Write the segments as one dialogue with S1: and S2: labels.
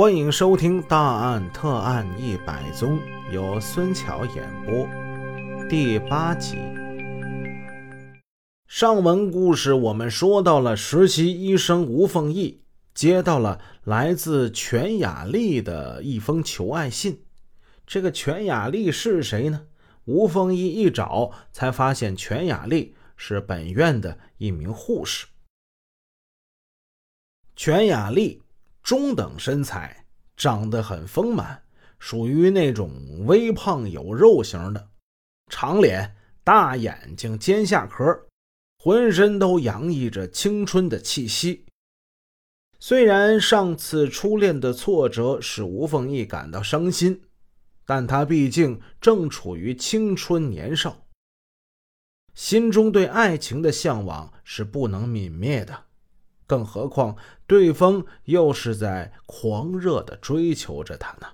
S1: 欢迎收听《大案特案一百宗》，由孙桥演播，第八集。上文故事我们说到了，实习医生吴凤义接到了来自全雅丽的一封求爱信。这个全雅丽是谁呢？吴凤义一找才发现，全雅丽是本院的一名护士。全雅丽。中等身材，长得很丰满，属于那种微胖有肉型的，长脸、大眼睛、尖下颏，浑身都洋溢着青春的气息。虽然上次初恋的挫折使吴凤义感到伤心，但他毕竟正处于青春年少，心中对爱情的向往是不能泯灭的。更何况，对方又是在狂热的追求着他呢，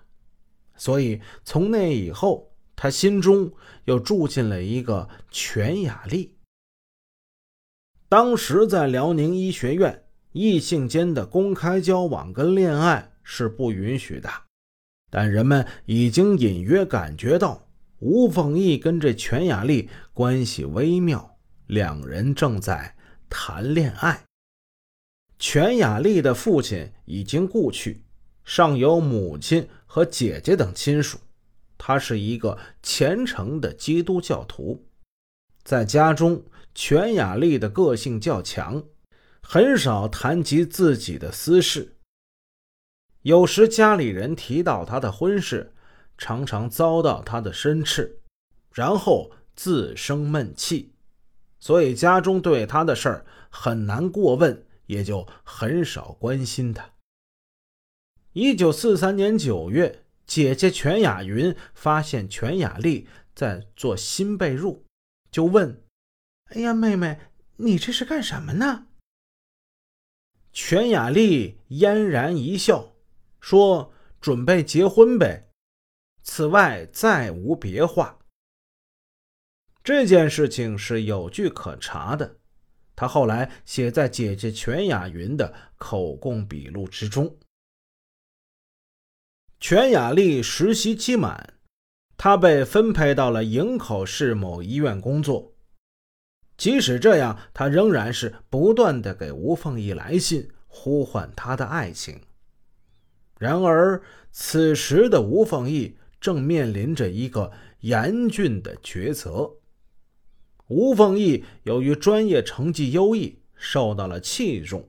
S1: 所以从那以后，他心中又住进了一个全雅丽。当时在辽宁医学院，异性间的公开交往跟恋爱是不允许的，但人们已经隐约感觉到吴凤义跟这全雅丽关系微妙，两人正在谈恋爱。全雅丽的父亲已经故去，尚有母亲和姐姐等亲属。他是一个虔诚的基督教徒，在家中，全雅丽的个性较强，很少谈及自己的私事。有时家里人提到他的婚事，常常遭到他的申斥，然后自生闷气，所以家中对他的事儿很难过问。也就很少关心他。一九四三年九月，姐姐全雅云发现全雅丽在做新被褥，就问：“哎呀，妹妹，你这是干什么呢？”全雅丽嫣然一笑，说：“准备结婚呗，此外再无别话。”这件事情是有据可查的。他后来写在姐姐全雅云的口供笔录之中。全雅丽实习期满，她被分配到了营口市某医院工作。即使这样，她仍然是不断的给吴凤仪来信，呼唤他的爱情。然而，此时的吴凤仪正面临着一个严峻的抉择。吴凤义由于专业成绩优异，受到了器重。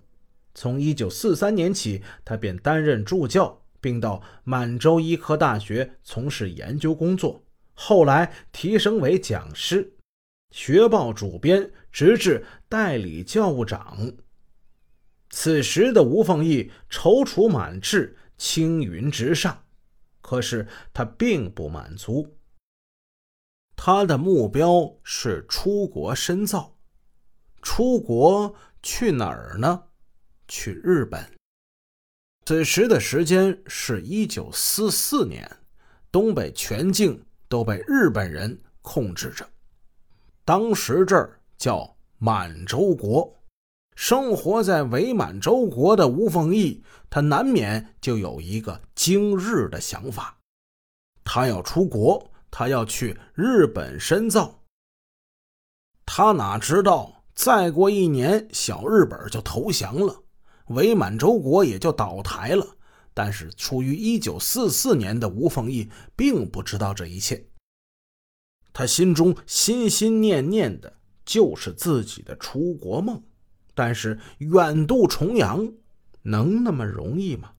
S1: 从1943年起，他便担任助教，并到满洲医科大学从事研究工作。后来提升为讲师、学报主编，直至代理教务长。此时的吴凤义踌躇满志，青云直上。可是他并不满足。他的目标是出国深造，出国去哪儿呢？去日本。此时的时间是一九四四年，东北全境都被日本人控制着。当时这儿叫满洲国。生活在伪满洲国的吴凤义，他难免就有一个经日的想法，他要出国。他要去日本深造，他哪知道再过一年，小日本就投降了，伪满洲国也就倒台了。但是，处于一九四四年的吴凤义并不知道这一切，他心中心心念念的就是自己的出国梦。但是，远渡重洋能那么容易吗？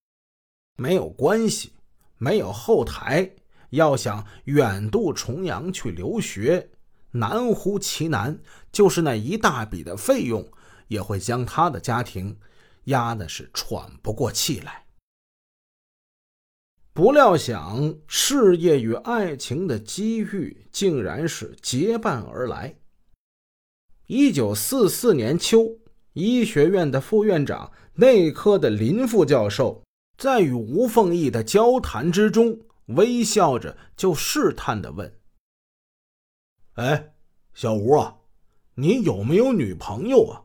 S1: 没有关系，没有后台。要想远渡重洋去留学，难乎其难。就是那一大笔的费用，也会将他的家庭压的是喘不过气来。不料想，事业与爱情的机遇竟然是结伴而来。一九四四年秋，医学院的副院长、内科的林副教授，在与吴凤仪的交谈之中。微笑着就试探的问：“哎，小吴啊，你有没有女朋友啊？”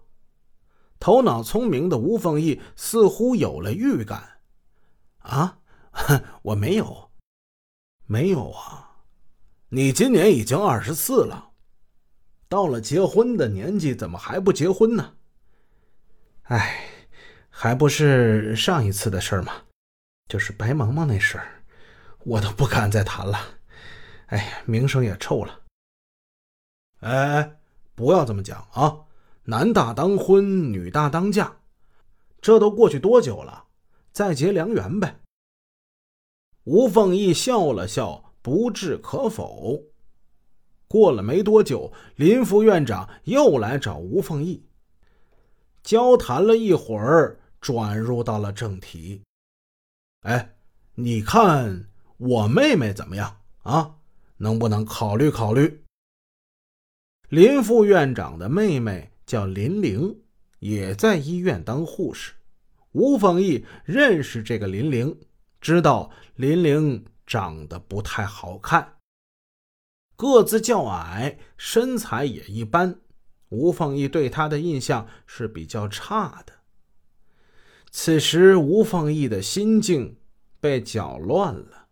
S1: 头脑聪明的吴凤义似乎有了预感：“啊，我没有，没有啊！你今年已经二十四了，到了结婚的年纪，怎么还不结婚呢？哎，还不是上一次的事吗？就是白萌萌那事儿，我都不敢再谈了。哎呀，名声也臭了。哎，不要这么讲啊！男大当婚，女大当嫁，这都过去多久了？再结良缘呗。吴凤仪笑了笑，不置可否。过了没多久，林副院长又来找吴凤仪，交谈了一会儿，转入到了正题。哎，你看我妹妹怎么样啊？能不能考虑考虑？林副院长的妹妹叫林玲，也在医院当护士。吴凤仪认识这个林玲。知道林玲长得不太好看，个子较矮，身材也一般。吴凤仪对她的印象是比较差的。此时，吴凤仪的心境被搅乱了。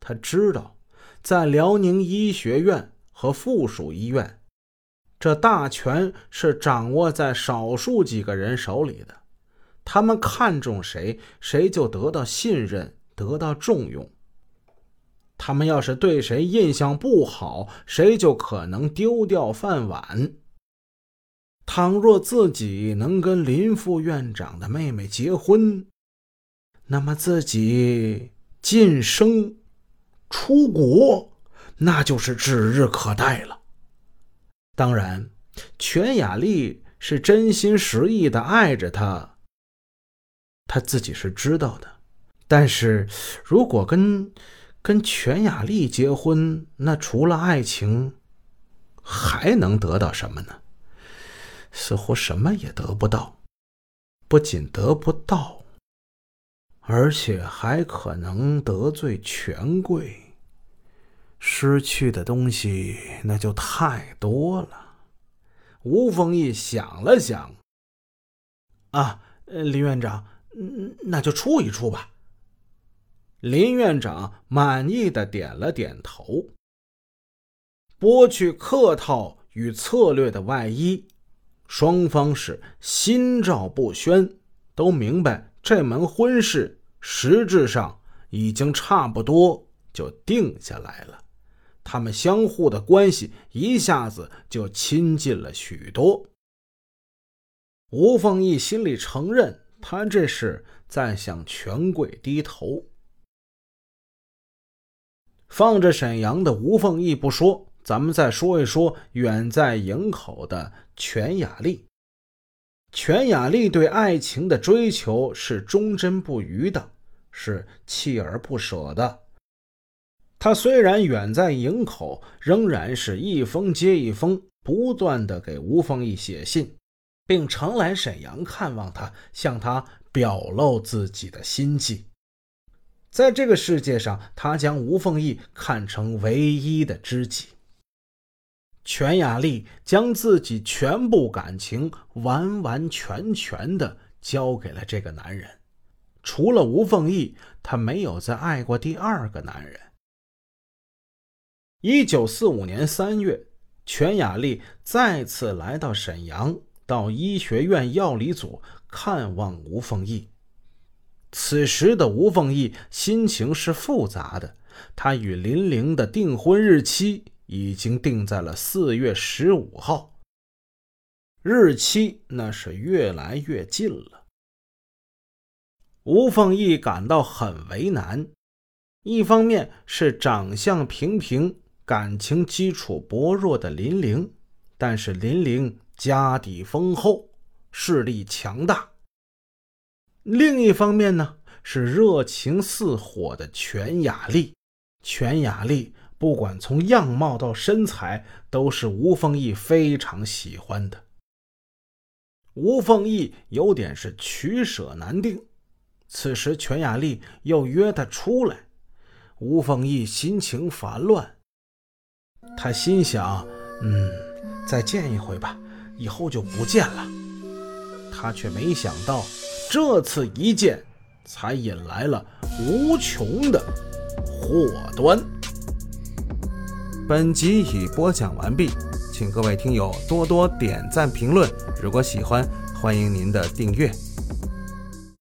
S1: 他知道，在辽宁医学院和附属医院，这大权是掌握在少数几个人手里的。他们看重谁，谁就得到信任，得到重用。他们要是对谁印象不好，谁就可能丢掉饭碗。倘若自己能跟林副院长的妹妹结婚，那么自己晋升、出国，那就是指日可待了。当然，全雅丽是真心实意的爱着他。他自己是知道的，但是如果跟跟全雅丽结婚，那除了爱情，还能得到什么呢？似乎什么也得不到，不仅得不到，而且还可能得罪权贵，失去的东西那就太多了。吴凤义想了想，啊，林院长。那就处一处吧。林院长满意的点了点头，剥去客套与策略的外衣，双方是心照不宣，都明白这门婚事实质上已经差不多就定下来了。他们相互的关系一下子就亲近了许多。吴凤义心里承认。他这是在向权贵低头。放着沈阳的吴凤义不说，咱们再说一说远在营口的全雅丽。全雅丽对爱情的追求是忠贞不渝的，是锲而不舍的。她虽然远在营口，仍然是一封接一封，不断的给吴凤义写信。并常来沈阳看望他，向他表露自己的心迹。在这个世界上，他将吴凤义看成唯一的知己。全雅丽将自己全部感情完完全全的交给了这个男人，除了吴凤义，她没有再爱过第二个男人。一九四五年三月，全雅丽再次来到沈阳。到医学院药理组看望吴凤义。此时的吴凤义心情是复杂的，他与林玲的订婚日期已经定在了四月十五号。日期那是越来越近了。吴凤义感到很为难，一方面是长相平平、感情基础薄弱的林玲，但是林玲。家底丰厚，势力强大。另一方面呢，是热情似火的全雅丽。全雅丽不管从样貌到身材，都是吴凤义非常喜欢的。吴凤义有点是取舍难定。此时全雅丽又约他出来，吴凤义心情烦乱。他心想：嗯，再见一回吧。以后就不见了，他却没想到，这次一见，才引来了无穷的祸端。
S2: 本集已播讲完毕，请各位听友多多点赞评论。如果喜欢，欢迎您的订阅。